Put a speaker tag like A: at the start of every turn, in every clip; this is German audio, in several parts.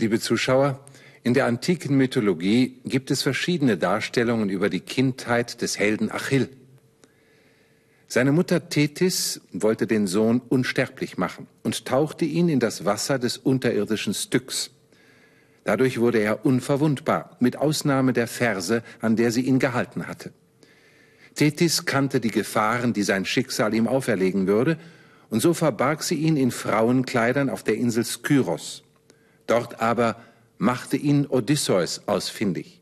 A: Liebe Zuschauer, in der antiken Mythologie gibt es verschiedene Darstellungen über die Kindheit des Helden Achill. Seine Mutter Tethys wollte den Sohn unsterblich machen und tauchte ihn in das Wasser des unterirdischen Styx. Dadurch wurde er unverwundbar, mit Ausnahme der Verse, an der sie ihn gehalten hatte. Tethys kannte die Gefahren, die sein Schicksal ihm auferlegen würde, und so verbarg sie ihn in Frauenkleidern auf der Insel Skyros. Dort aber machte ihn Odysseus ausfindig.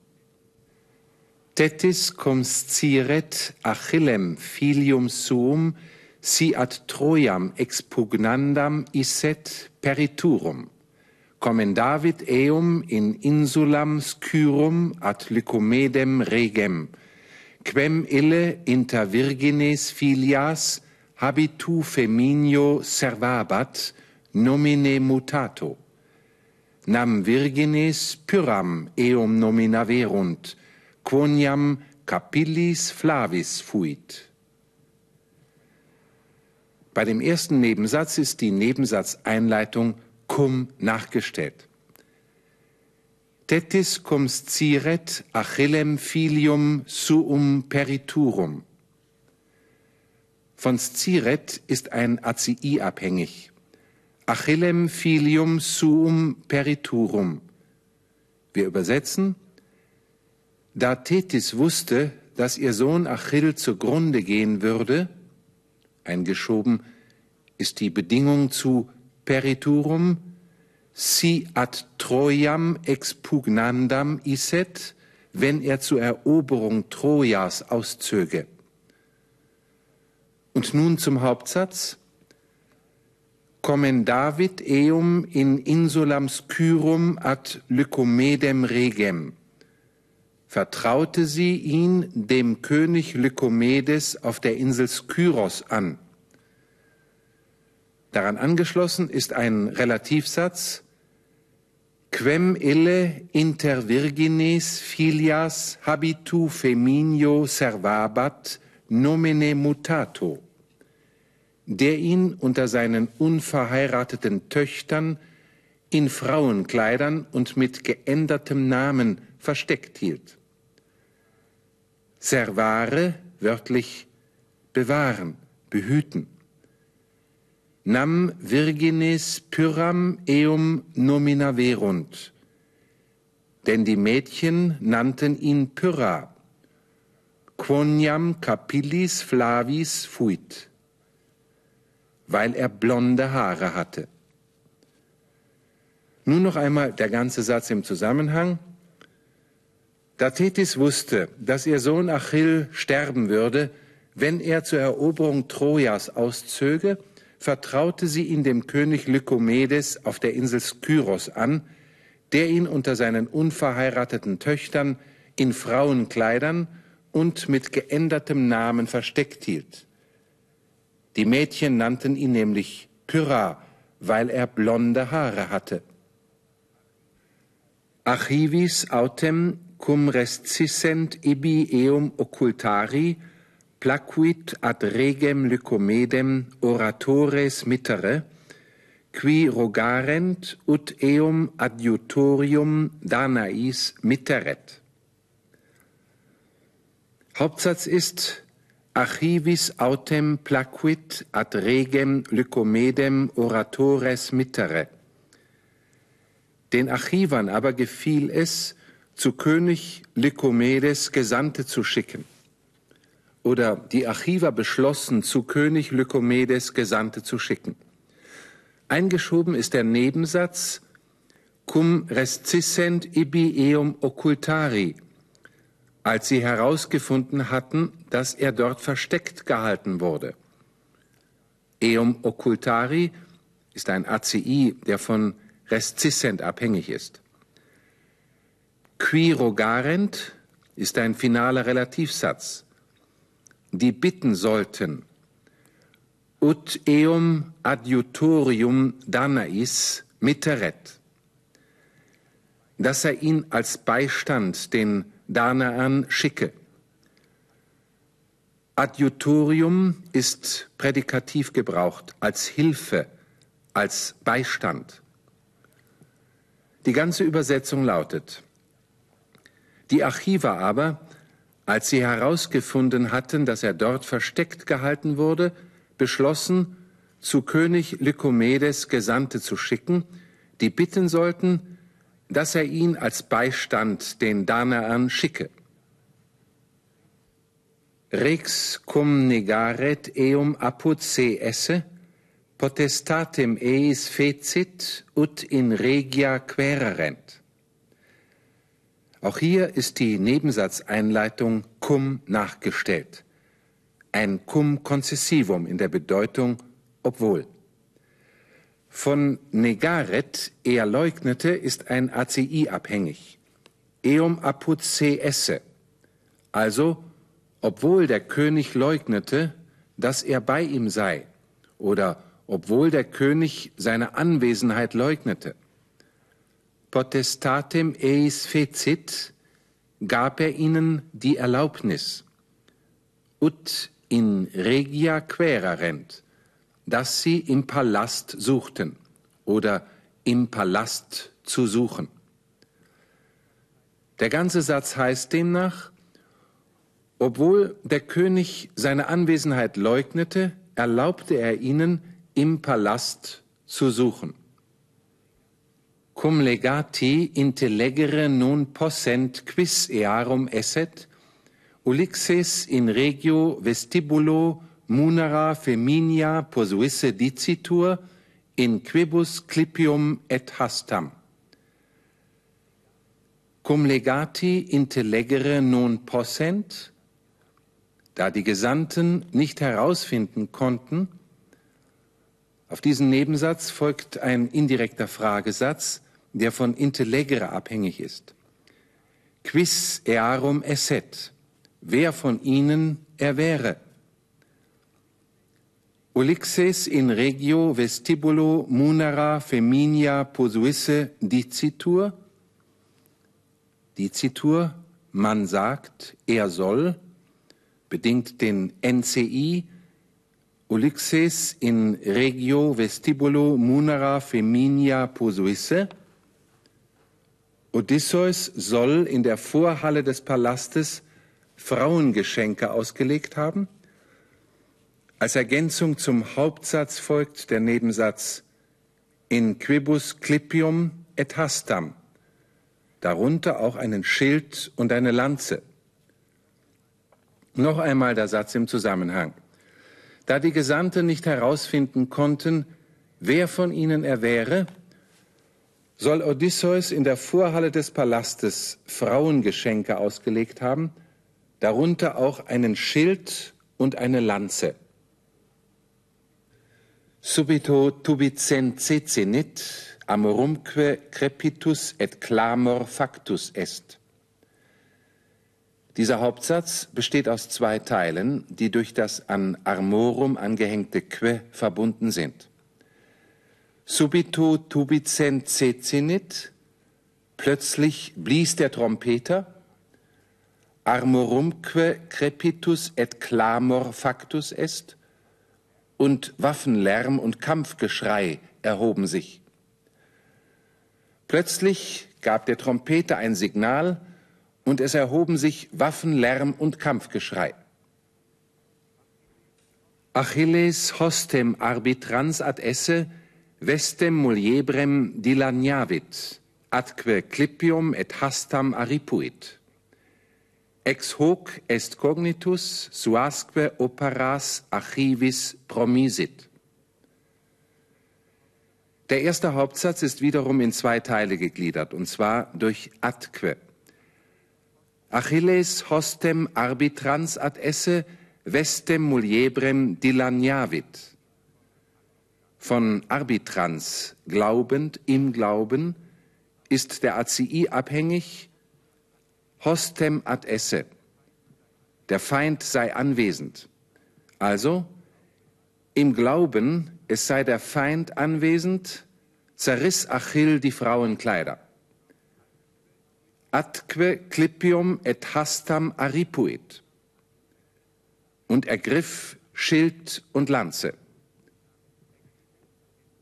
A: Tetis cum sciret Achillem filium suum si ad Troiam expugnandam isset periturum. Commendavit eum in insulam Scyrum ad Lycomedem regem, quem ille inter virgines filias habitu feminio servabat nomine mutato nam virgines pyram eum nominaverunt, quoniam capillis flavis fuit. Bei dem ersten Nebensatz ist die Nebensatzeinleitung cum nachgestellt. Tetis cum sciret Achillem filium suum periturum. Von sciret ist ein ACI abhängig. Achillem filium suum periturum. Wir übersetzen, da Tethys wusste, dass ihr Sohn Achill zugrunde gehen würde, eingeschoben ist die Bedingung zu periturum, si ad Troiam expugnandam isset, wenn er zur Eroberung Trojas auszöge. Und nun zum Hauptsatz commendavit eum in insulam Skyrum ad Lycomedem regem. Vertraute sie ihn dem König Lycomedes auf der Insel Skyros an. Daran angeschlossen ist ein Relativsatz Quem ille inter virgines filias habitu feminio servabat nomine mutato der ihn unter seinen unverheirateten Töchtern in Frauenkleidern und mit geändertem Namen versteckt hielt. Servare, wörtlich bewahren, behüten. Nam virginis pyram eum nomina verunt. Denn die Mädchen nannten ihn Pyrrha. Quoniam capillis flavis fuit weil er blonde Haare hatte. Nun noch einmal der ganze Satz im Zusammenhang. Da Tethys wusste, dass ihr Sohn Achill sterben würde, wenn er zur Eroberung Trojas auszöge, vertraute sie ihn dem König Lykomedes auf der Insel Skyros an, der ihn unter seinen unverheirateten Töchtern in Frauenkleidern und mit geändertem Namen versteckt hielt. Die Mädchen nannten ihn nämlich Pyrrha, weil er blonde Haare hatte. Archivis autem cum rescissent ibi eum occultari placuit ad regem lycomedem oratores mittere, qui rogarent ut eum adjutorium Danais mitteret. Hauptsatz ist, Archivis autem placuit ad regem Lycomedem oratores mittere. Den Archivern aber gefiel es, zu König Lycomedes Gesandte zu schicken. Oder die Archiver beschlossen, zu König Lycomedes Gesandte zu schicken. Eingeschoben ist der Nebensatz cum rescissent ibi eum occultari, als sie herausgefunden hatten, dass er dort versteckt gehalten wurde. Eum occultari ist ein ACI, der von rescissent abhängig ist. Qui rogarent ist ein finaler Relativsatz. Die bitten sollten. Ut eum adjutorium danais mitteret. Dass er ihn als Beistand den Danaan schicke. Adjutorium ist prädikativ gebraucht, als Hilfe, als Beistand. Die ganze Übersetzung lautet, die Archiver aber, als sie herausgefunden hatten, dass er dort versteckt gehalten wurde, beschlossen, zu König Lykomedes Gesandte zu schicken, die bitten sollten, dass er ihn als Beistand den Danaern schicke. Rex cum negaret eum apud se esse, potestatem eis fecit ut in regia quererent. Auch hier ist die Nebensatzeinleitung cum nachgestellt. Ein cum concessivum in der Bedeutung obwohl. Von negaret, er leugnete, ist ein ACI abhängig. Eum apud se esse. Also, obwohl der König leugnete, dass er bei ihm sei. Oder obwohl der König seine Anwesenheit leugnete. Potestatem eis fecit gab er ihnen die Erlaubnis. Ut in regia querarent, dass sie im Palast suchten oder im Palast zu suchen. Der ganze Satz heißt demnach, obwohl der König seine Anwesenheit leugnete, erlaubte er ihnen, im Palast zu suchen. Cum legati intellegere non possent quis earum esset, ulixes in regio vestibulo munera feminia posuisse dicitur, in quibus clipium et hastam. Cum legati intellegere non possent, da die Gesandten nicht herausfinden konnten, auf diesen Nebensatz folgt ein indirekter Fragesatz, der von intellegere abhängig ist. Quis earum esset? Wer von ihnen er wäre? Ulixes in regio vestibulo munera feminia posuisse dicitur? Dicitur, man sagt, er soll, bedingt den NCI, Ulixes in regio vestibulo munera feminia posuisse. Odysseus soll in der Vorhalle des Palastes Frauengeschenke ausgelegt haben. Als Ergänzung zum Hauptsatz folgt der Nebensatz in quibus clipium et hastam, darunter auch einen Schild und eine Lanze. Noch einmal der Satz im Zusammenhang. Da die Gesandten nicht herausfinden konnten, wer von ihnen er wäre, soll Odysseus in der Vorhalle des Palastes Frauengeschenke ausgelegt haben, darunter auch einen Schild und eine Lanze. Subito tubicent cecinit, amorumque crepitus et clamor factus est. Dieser Hauptsatz besteht aus zwei Teilen, die durch das an Armorum angehängte Que verbunden sind. Subito tubicent cecinit, plötzlich blies der Trompeter, armorumque crepitus et clamor factus est, und Waffenlärm und Kampfgeschrei erhoben sich. Plötzlich gab der Trompeter ein Signal, und es erhoben sich Waffenlärm und Kampfgeschrei. Achilles hostem arbitrans ad esse vestem muliebrem dilaniavit, atque clipium et hastam aripuit. Ex hoc est cognitus suasque operas archivis promisit. Der erste Hauptsatz ist wiederum in zwei Teile gegliedert, und zwar durch atque. Achilles hostem arbitrans ad esse vestem muliebrem dilaniavit. Von arbitrans, glaubend, im Glauben, ist der ACI abhängig, hostem ad esse. Der Feind sei anwesend. Also, im Glauben, es sei der Feind anwesend, zerriss Achill die Frauenkleider atque clipium et hastam aripuit und ergriff Schild und Lanze.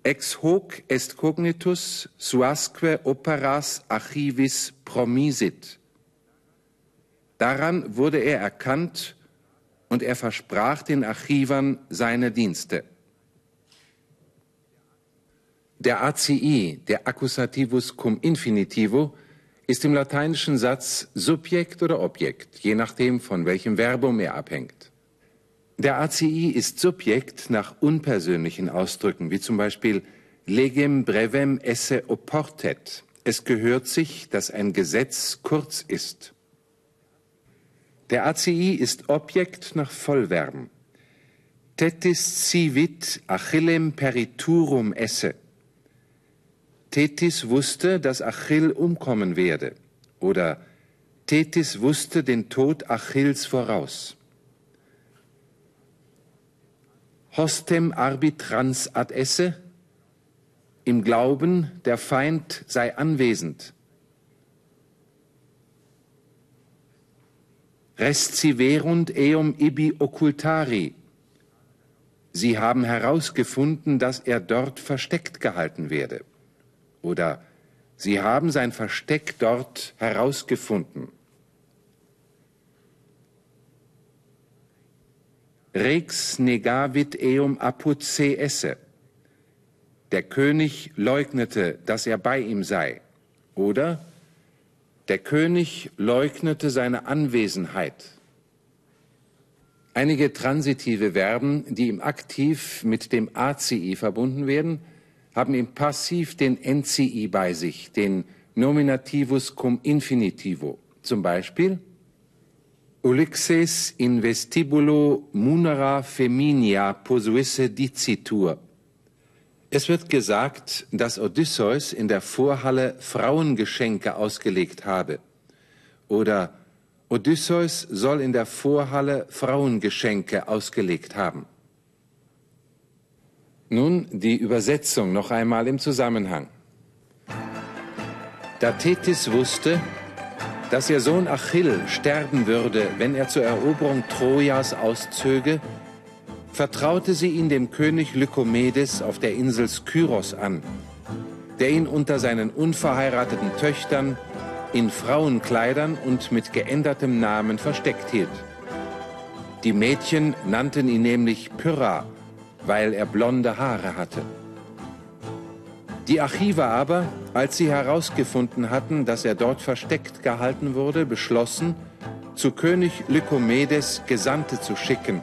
A: ex hoc est cognitus suasque operas archivis promisit. Daran wurde er erkannt und er versprach den Archivern seine Dienste. Der ACI, der Accusativus cum Infinitivo, ist im lateinischen Satz Subjekt oder Objekt, je nachdem, von welchem Verbum er abhängt. Der ACI ist Subjekt nach unpersönlichen Ausdrücken, wie zum Beispiel legem brevem esse oportet. Es gehört sich, dass ein Gesetz kurz ist. Der ACI ist Objekt nach Vollverben. Tetis civit Achillem periturum esse. Tethys wusste, dass Achill umkommen werde. Oder Tethys wusste den Tod Achills voraus. Hostem arbitrans ad esse, im Glauben, der Feind sei anwesend. Resciverunt eum ibi occultari. Sie haben herausgefunden, dass er dort versteckt gehalten werde. Oder Sie haben sein Versteck dort herausgefunden. Rex negavit eum apud se esse. Der König leugnete, dass er bei ihm sei. Oder der König leugnete seine Anwesenheit. Einige transitive Verben, die im Aktiv mit dem ACI verbunden werden, haben im Passiv den NCI bei sich, den Nominativus cum Infinitivo. Zum Beispiel Ulixes in vestibulo munera feminia posuisse dicitur. Es wird gesagt, dass Odysseus in der Vorhalle Frauengeschenke ausgelegt habe. Oder Odysseus soll in der Vorhalle Frauengeschenke ausgelegt haben. Nun die Übersetzung noch einmal im Zusammenhang. Da Tethys wusste, dass ihr Sohn Achill sterben würde, wenn er zur Eroberung Trojas auszöge, vertraute sie ihn dem König Lykomedes auf der Insel Skyros an, der ihn unter seinen unverheirateten Töchtern in Frauenkleidern und mit geändertem Namen versteckt hielt. Die Mädchen nannten ihn nämlich Pyrrha, weil er blonde Haare hatte. Die Archiver aber, als sie herausgefunden hatten, dass er dort versteckt gehalten wurde, beschlossen, zu König Lykomedes Gesandte zu schicken,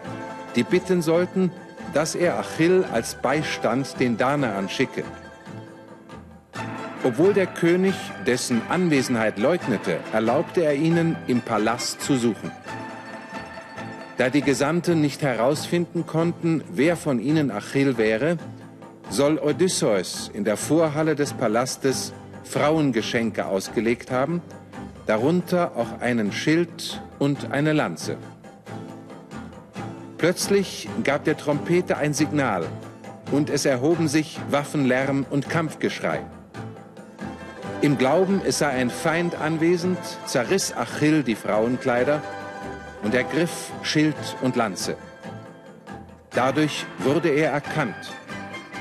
A: die bitten sollten, dass er Achill als Beistand den Danaern schicke. Obwohl der König dessen Anwesenheit leugnete, erlaubte er ihnen, im Palast zu suchen. Da die Gesandten nicht herausfinden konnten, wer von ihnen Achill wäre, soll Odysseus in der Vorhalle des Palastes Frauengeschenke ausgelegt haben, darunter auch einen Schild und eine Lanze. Plötzlich gab der Trompete ein Signal und es erhoben sich Waffenlärm und Kampfgeschrei. Im Glauben, es sei ein Feind anwesend, zerriss Achill die Frauenkleider und ergriff Schild und Lanze. Dadurch wurde er erkannt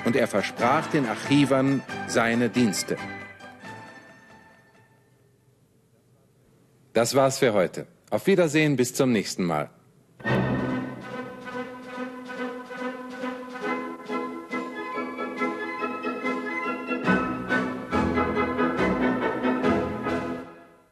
A: und er versprach den Archivern seine Dienste. Das war's für heute. Auf Wiedersehen, bis zum nächsten Mal.